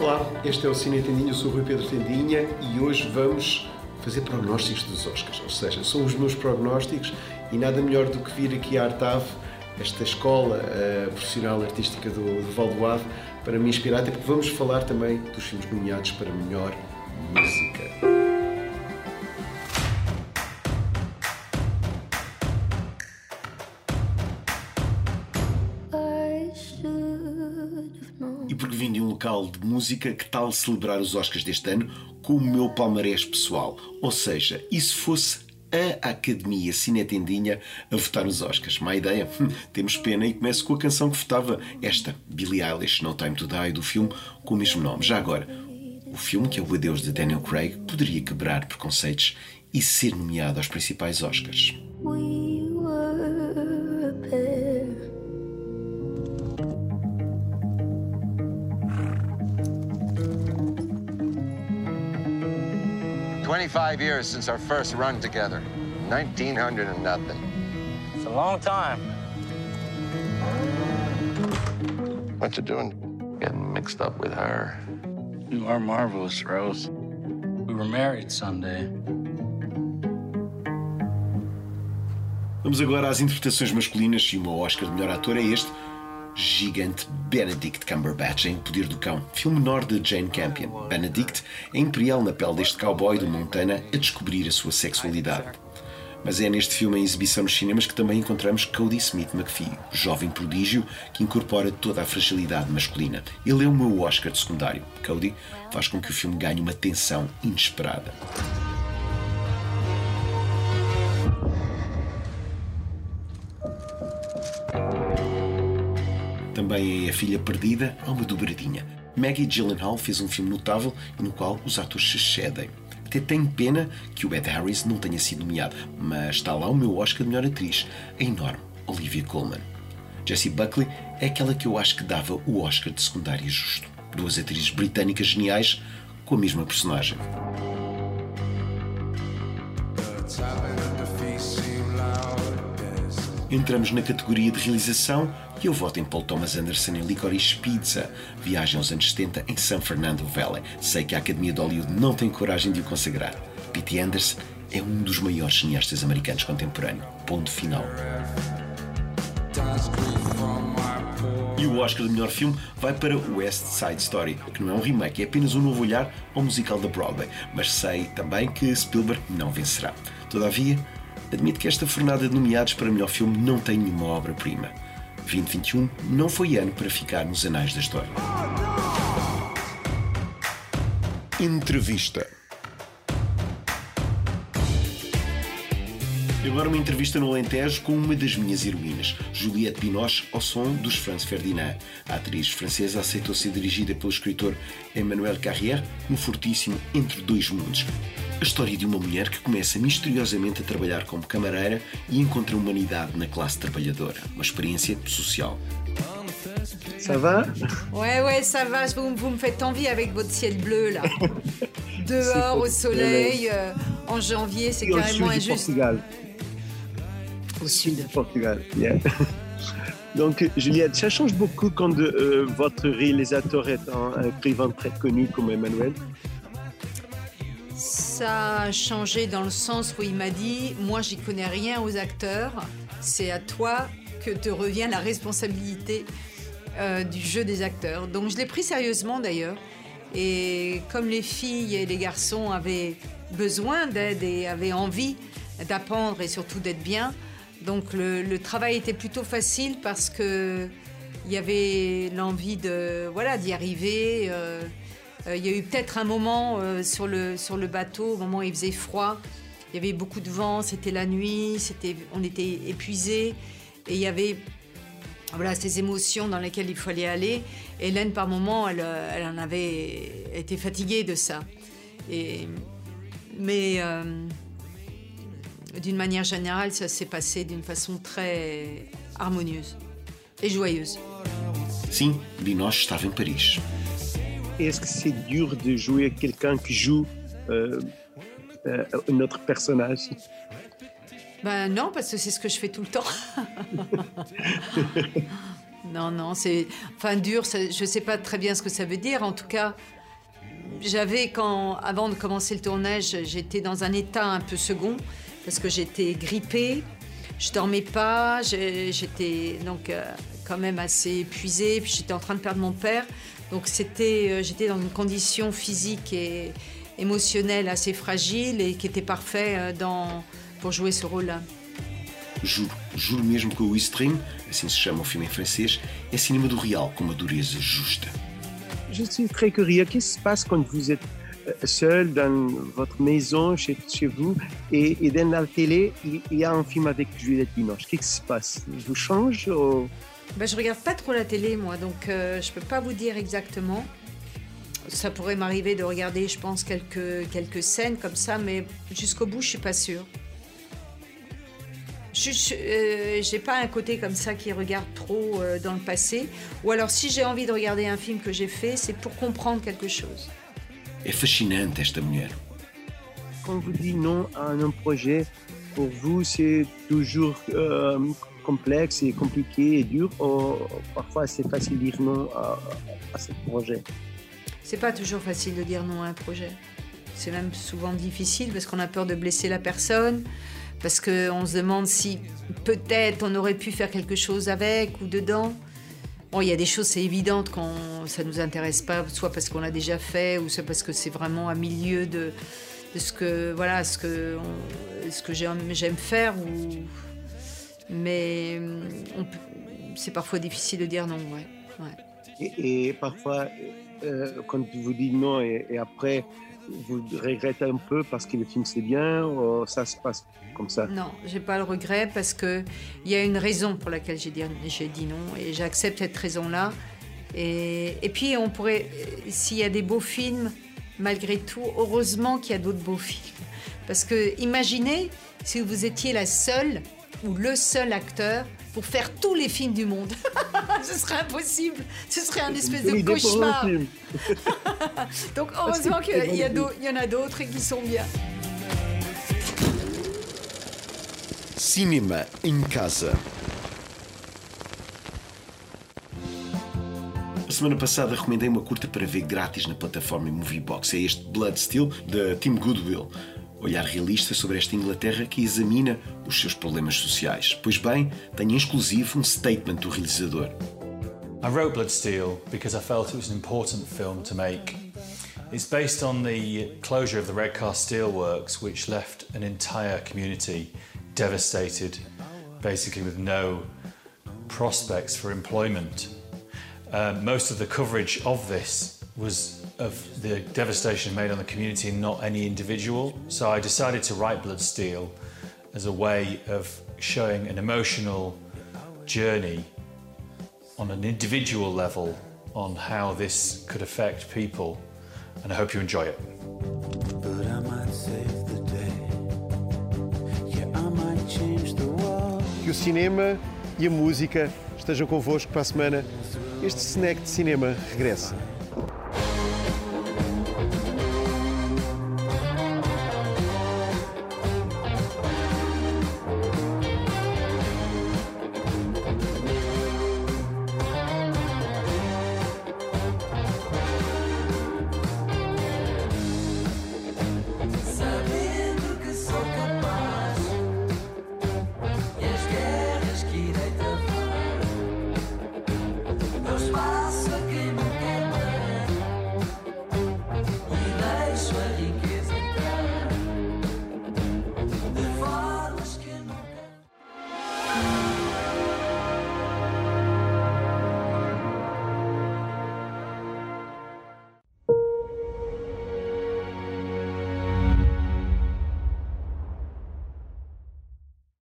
Olá, este é o Cine Tendinha, eu sou o Rui Pedro Tendinha e hoje vamos fazer prognósticos dos Oscars, ou seja, são os meus prognósticos e nada melhor do que vir aqui à Artave, esta escola uh, profissional artística do, do Valdoado, para me inspirar, até porque vamos falar também dos filmes nomeados para melhor música. Local de música, que tal celebrar os Oscars deste ano com o meu palmarés pessoal? Ou seja, e se fosse a Academia Cinetendinha a votar nos Oscars. Má ideia? Hum, temos pena e começo com a canção que votava esta, Billie Eilish, No Time to Die, do filme com o mesmo nome. Já agora, o filme, que é o Adeus de Daniel Craig, poderia quebrar preconceitos e ser nomeado aos principais Oscars. 25 years since our first run together. 1900 and nothing. It's a long time. What you doing? Getting mixed up with her. You are marvelous, Rose. We were married Sunday. Vamos agora às interpretações masculinas e o meu Oscar de melhor ator é este gigante Benedict Cumberbatch em Poder do Cão, filme menor de Jane Campion. Benedict é imperial na pele deste cowboy do Montana a descobrir a sua sexualidade. Mas é neste filme em exibição nos cinemas que também encontramos Cody Smith McPhee, jovem prodígio que incorpora toda a fragilidade masculina. Ele é o meu Oscar de secundário. Cody faz com que o filme ganhe uma tensão inesperada. Também é A Filha Perdida, há uma dobradinha. Maggie Gyllenhaal fez um filme notável no qual os atores se excedem. Até tenho pena que o Ed Harris não tenha sido nomeado, mas está lá o meu Oscar de melhor atriz, a enorme Olivia Colman. Jessie Buckley é aquela que eu acho que dava o Oscar de secundária justo. Duas atrizes britânicas geniais com a mesma personagem. Entramos na categoria de realização e eu voto em Paul Thomas Anderson em Licorice Pizza, viagem aos anos 70 em San Fernando Valley. Sei que a Academia de Hollywood não tem coragem de o consagrar. P.T. Anderson é um dos maiores cineastas americanos contemporâneos. Ponto final. E o Oscar de melhor filme vai para West Side Story, que não é um remake, é apenas um novo olhar ao musical da Broadway. Mas sei também que Spielberg não vencerá. Todavia, admito que esta fornada de nomeados para melhor filme não tem nenhuma obra-prima. 2021 não foi ano para ficar nos anais da história. Entrevista. Agora uma entrevista no Alentejo com uma das minhas heroínas, Juliette Binoche, ao som dos Franz Ferdinand. A atriz francesa aceitou ser dirigida pelo escritor Emmanuel Carrière no fortíssimo Entre Dois Mundos. A história de uma mulher que começa misteriosamente a trabalhar como camareira e encontra humanidade na classe trabalhadora. Uma experiência social. Ça va Ouais, ouais, ça va. Vous, vous me faites envie avec votre ciel bleu, là. Dehors, au soleil, euh, en janvier, c'est carrément injuste. Portugal. Au sud. Portugal, yeah. Donc, Juliette, ça change beaucoup quand euh, votre réalisateur est un écrivain très connu comme Emmanuel ça a changé dans le sens où il m'a dit Moi, j'y connais rien aux acteurs, c'est à toi que te revient la responsabilité euh, du jeu des acteurs. Donc, je l'ai pris sérieusement d'ailleurs. Et comme les filles et les garçons avaient besoin d'aide et avaient envie d'apprendre et surtout d'être bien, donc le, travail était plutôt facile parce que il y avait l'envie de voilà d'y arriver. Euh, il y a eu peut-être un moment euh, sur, le, sur le bateau, au moment où il faisait froid. Il y avait beaucoup de vent, c'était la nuit, on était épuisés. Et il y avait voilà, ces émotions dans lesquelles il fallait aller. Hélène, par moment, elle, elle en avait été fatiguée de ça. Et, mais euh, d'une manière générale, ça s'est passé d'une façon très harmonieuse et joyeuse. Sim, Binoche estava em Paris. Est-ce que c'est dur de jouer quelqu'un qui joue euh, euh, un autre personnage? Ben non, parce que c'est ce que je fais tout le temps. Non, non, c'est. Enfin, dur, je ne sais pas très bien ce que ça veut dire. En tout cas, j'avais, quand, avant de commencer le tournage, j'étais dans un état un peu second, parce que j'étais grippée, je dormais pas, j'étais donc euh, quand même assez épuisée, puis j'étais en train de perdre mon père. Donc c'était, euh, j'étais dans une condition physique et émotionnelle assez fragile et qui était parfait euh, dans, pour jouer ce rôle-là. Juro, juro mesmo que o Stream, assim se chama o filme em francês, é cinema do real com uma dureza justa. Je suis très curieux. Qu'est-ce qui se passe quand vous êtes seul dans votre maison, chez, vous, et, et dans la télé, il y a un film avec Juliette Binoche Qu'est-ce qui se passe? Vous change ou- Ben, je regarde pas trop la télé, moi, donc euh, je peux pas vous dire exactement. Ça pourrait m'arriver de regarder, je pense, quelques, quelques scènes comme ça, mais jusqu'au bout, je suis pas sûre. Je je- euh, pas un côté comme ça qui regarde trop euh, dans le passé. Ou alors, si j'ai envie de regarder un film que j'ai fait, c'est pour comprendre quelque chose. É fascinante esta mulher. Quand vous dites non à un projet, pour vous, c'est toujours euh, complexe et compliqué et dur, ou parfois c'est facile de dire non à, à ce projet? C'est pas toujours facile de dire non à un projet. C'est même souvent difficile parce qu'on a peur de blesser la personne, parce qu'on se demande si peut-être on aurait pu faire quelque chose avec ou dedans. Bon, il y a des choses, c'est évident quand ça nous intéresse pas, soit parce qu'on l'a déjà fait, ou soit parce que c'est vraiment à milieu de, ce que voilà, ce que ce que j'aime faire. Ou mais c'est parfois difficile de dire non. Ouais. Et, parfois, euh, quand vous dites non et après, vous regrettez un peu parce que le film c'est bien, ou ça se passe comme ça? Non, j'ai pas le regret parce que il y a une raison pour laquelle j'ai dit, non et j'accepte cette raison-là. Et, et puis on pourrait, s'il y a des beaux films, malgré tout, heureusement qu'il y a d'autres beaux films. Parce que imaginez si vous étiez la seule ou le seul acteur pour faire tous les films du monde. Ce serait impossible. Ce serait un espèce Une de cauchemar. Donc heureusement qu'il y, y en a d'autres qui sont bien. Cinema em casa. A semana passada recomendei uma curta para ver grátis na plataforma Moviebox. É este Blood Steel, de Tim Goodwill. Olhar realista sobre esta Inglaterra que examina os seus problemas sociais. Pois bem, tem em exclusivo um statement do realizador. I wrote Bloodsteel because I felt it was an important film to make. It's based on the closure of the Redcar Steelworks, which left an entire community devastated, basically with no prospects for employment. Uh, most of the coverage of this was of the devastation made on the community and not any individual. So I decided to write Blood Steel as a way of showing an emotional journey on an individual level on how this could affect people, and I hope you enjoy it. But I might save the day. Yeah, I might change the world. Que o cinema e a música estejam convosco para a semana. Este snack de cinema regressa.